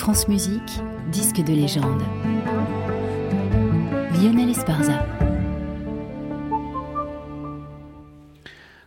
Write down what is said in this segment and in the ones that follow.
France Musique, disque de légende. Lionel Esparza.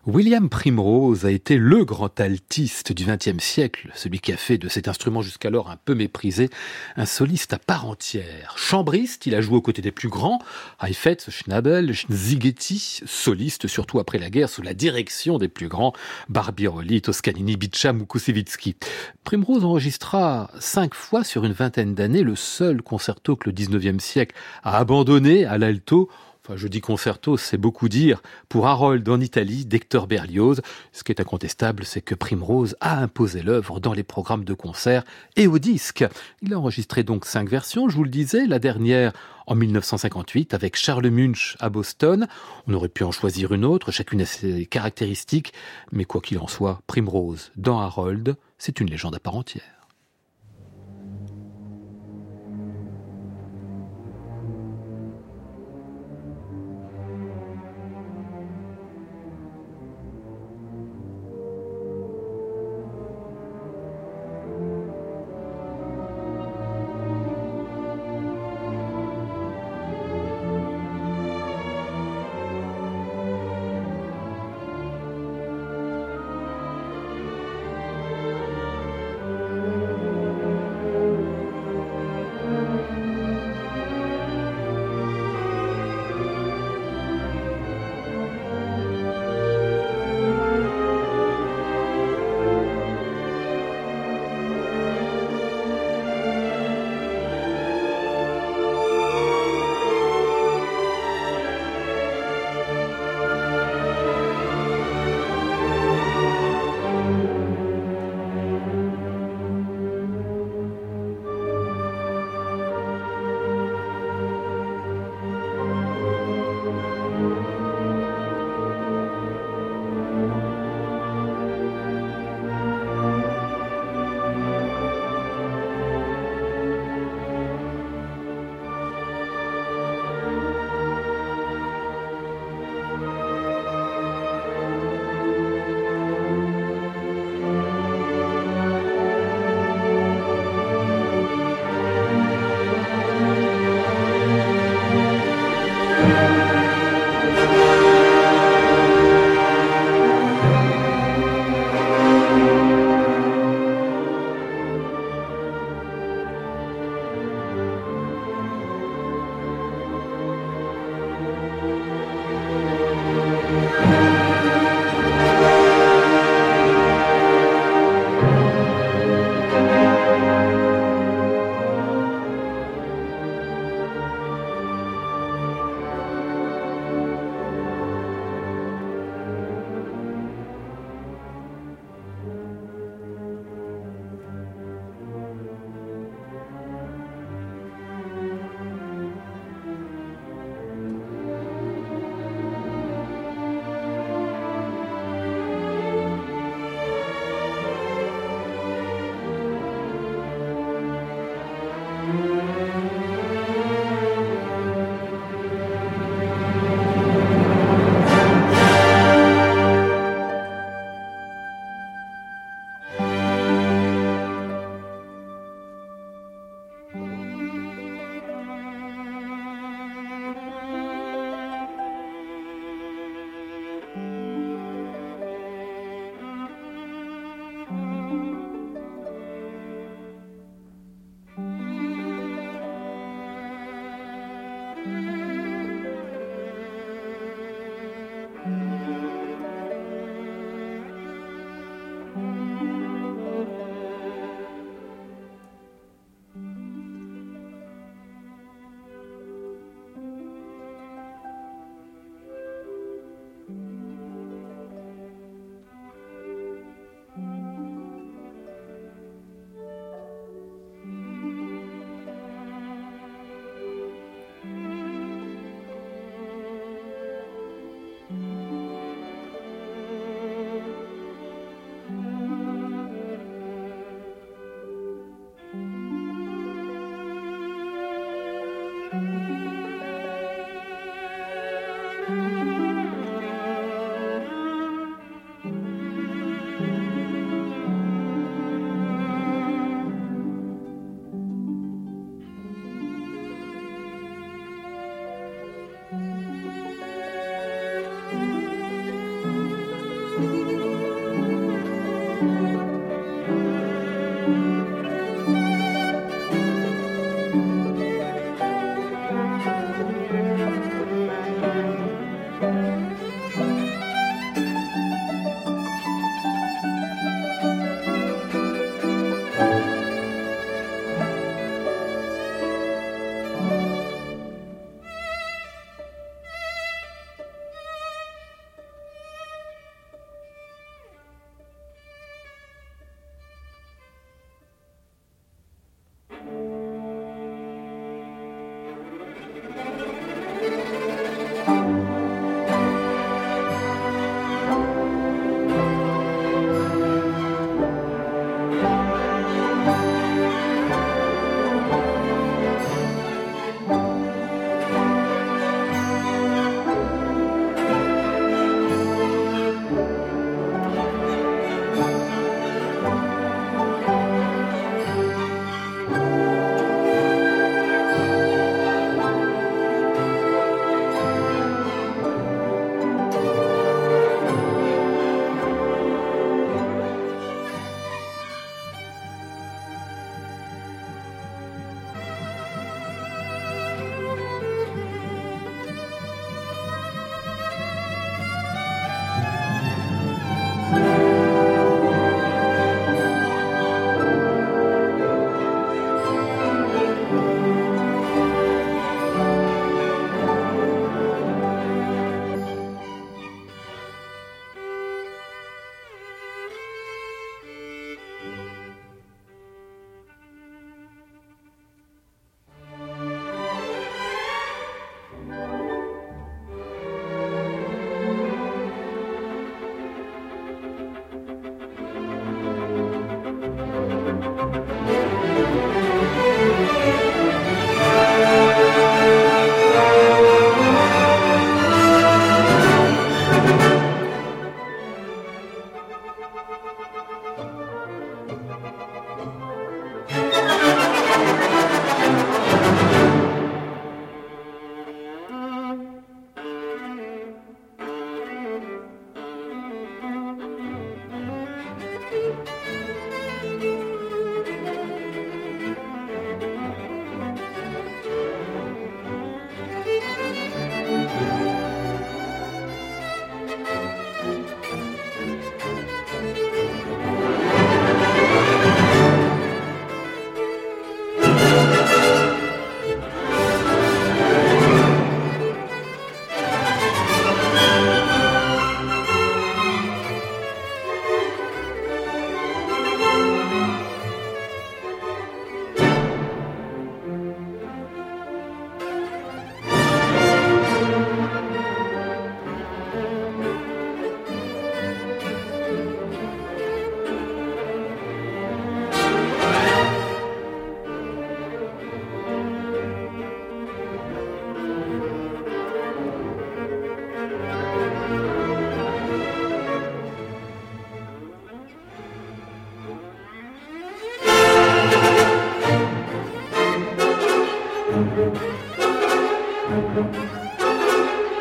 William Primrose a été le grand altiste du XXe siècle, celui qui a fait de cet instrument jusqu'alors un peu méprisé un soliste à part entière. Chambriste, il a joué aux côtés des plus grands, Heifetz, Schnabel, Szigeti, soliste surtout après la guerre sous la direction des plus grands, Barbirolli, Toscanini, Bicham ou Kusevitsky. Primrose enregistra cinq fois sur une vingtaine d'années le seul concerto que le XIXe siècle a abandonné à l'alto enfin je dis concerto, c'est beaucoup dire, pour Harold en Italie d'Hector Berlioz. Ce qui est incontestable, c'est que Primrose a imposé l'œuvre dans les programmes de concert et au disque. Il a enregistré donc cinq versions, je vous le disais, la dernière en 1958 avec Charles Munch à Boston. On aurait pu en choisir une autre, chacune a ses caractéristiques, mais quoi qu'il en soit, Primrose dans Harold, c'est une légende à part entière.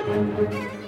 Música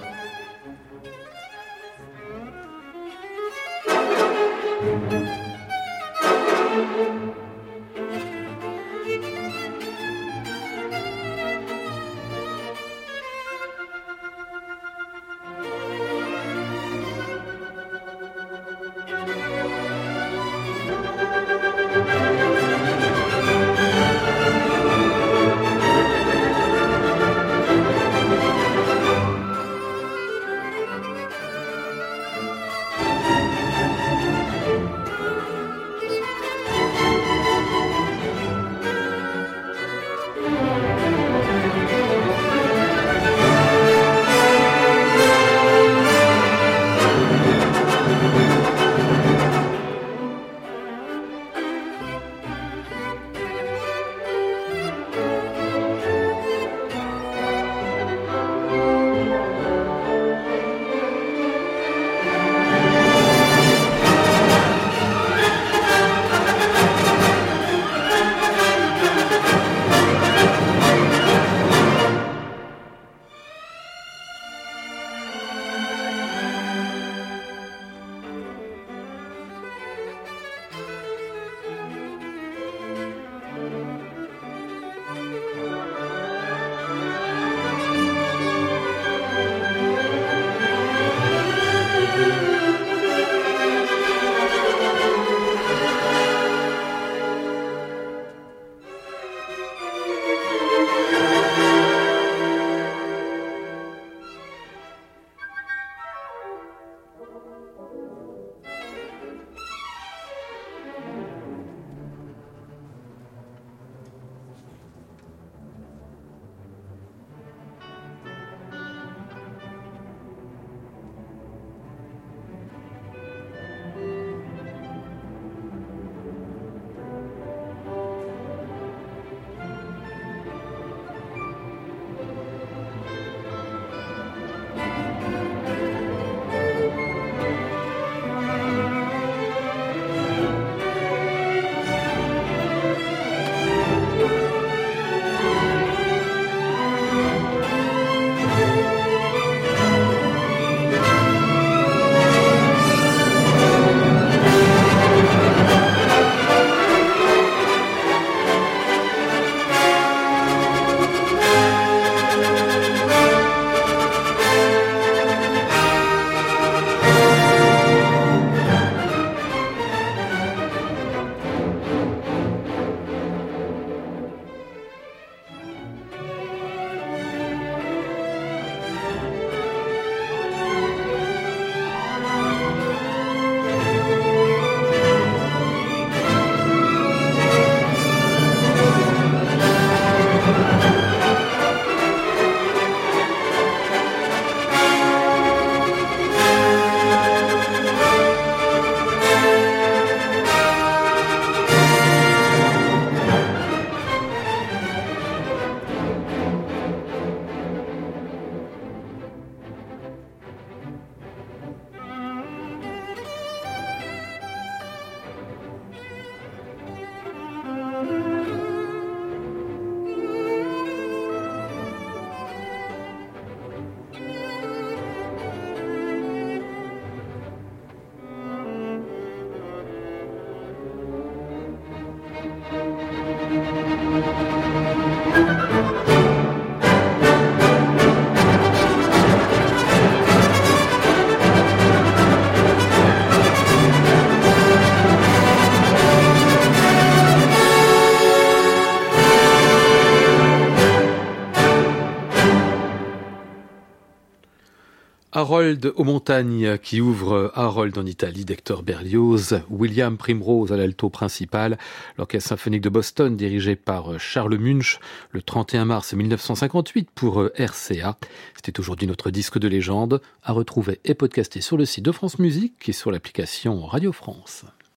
Harold aux montagnes qui ouvre Harold en Italie d'Hector Berlioz, William Primrose à l'alto principal, l'orchestre symphonique de Boston dirigé par Charles Munch le 31 mars 1958 pour RCA. C'était aujourd'hui notre disque de légende à retrouver et podcaster sur le site de France Musique et sur l'application Radio France.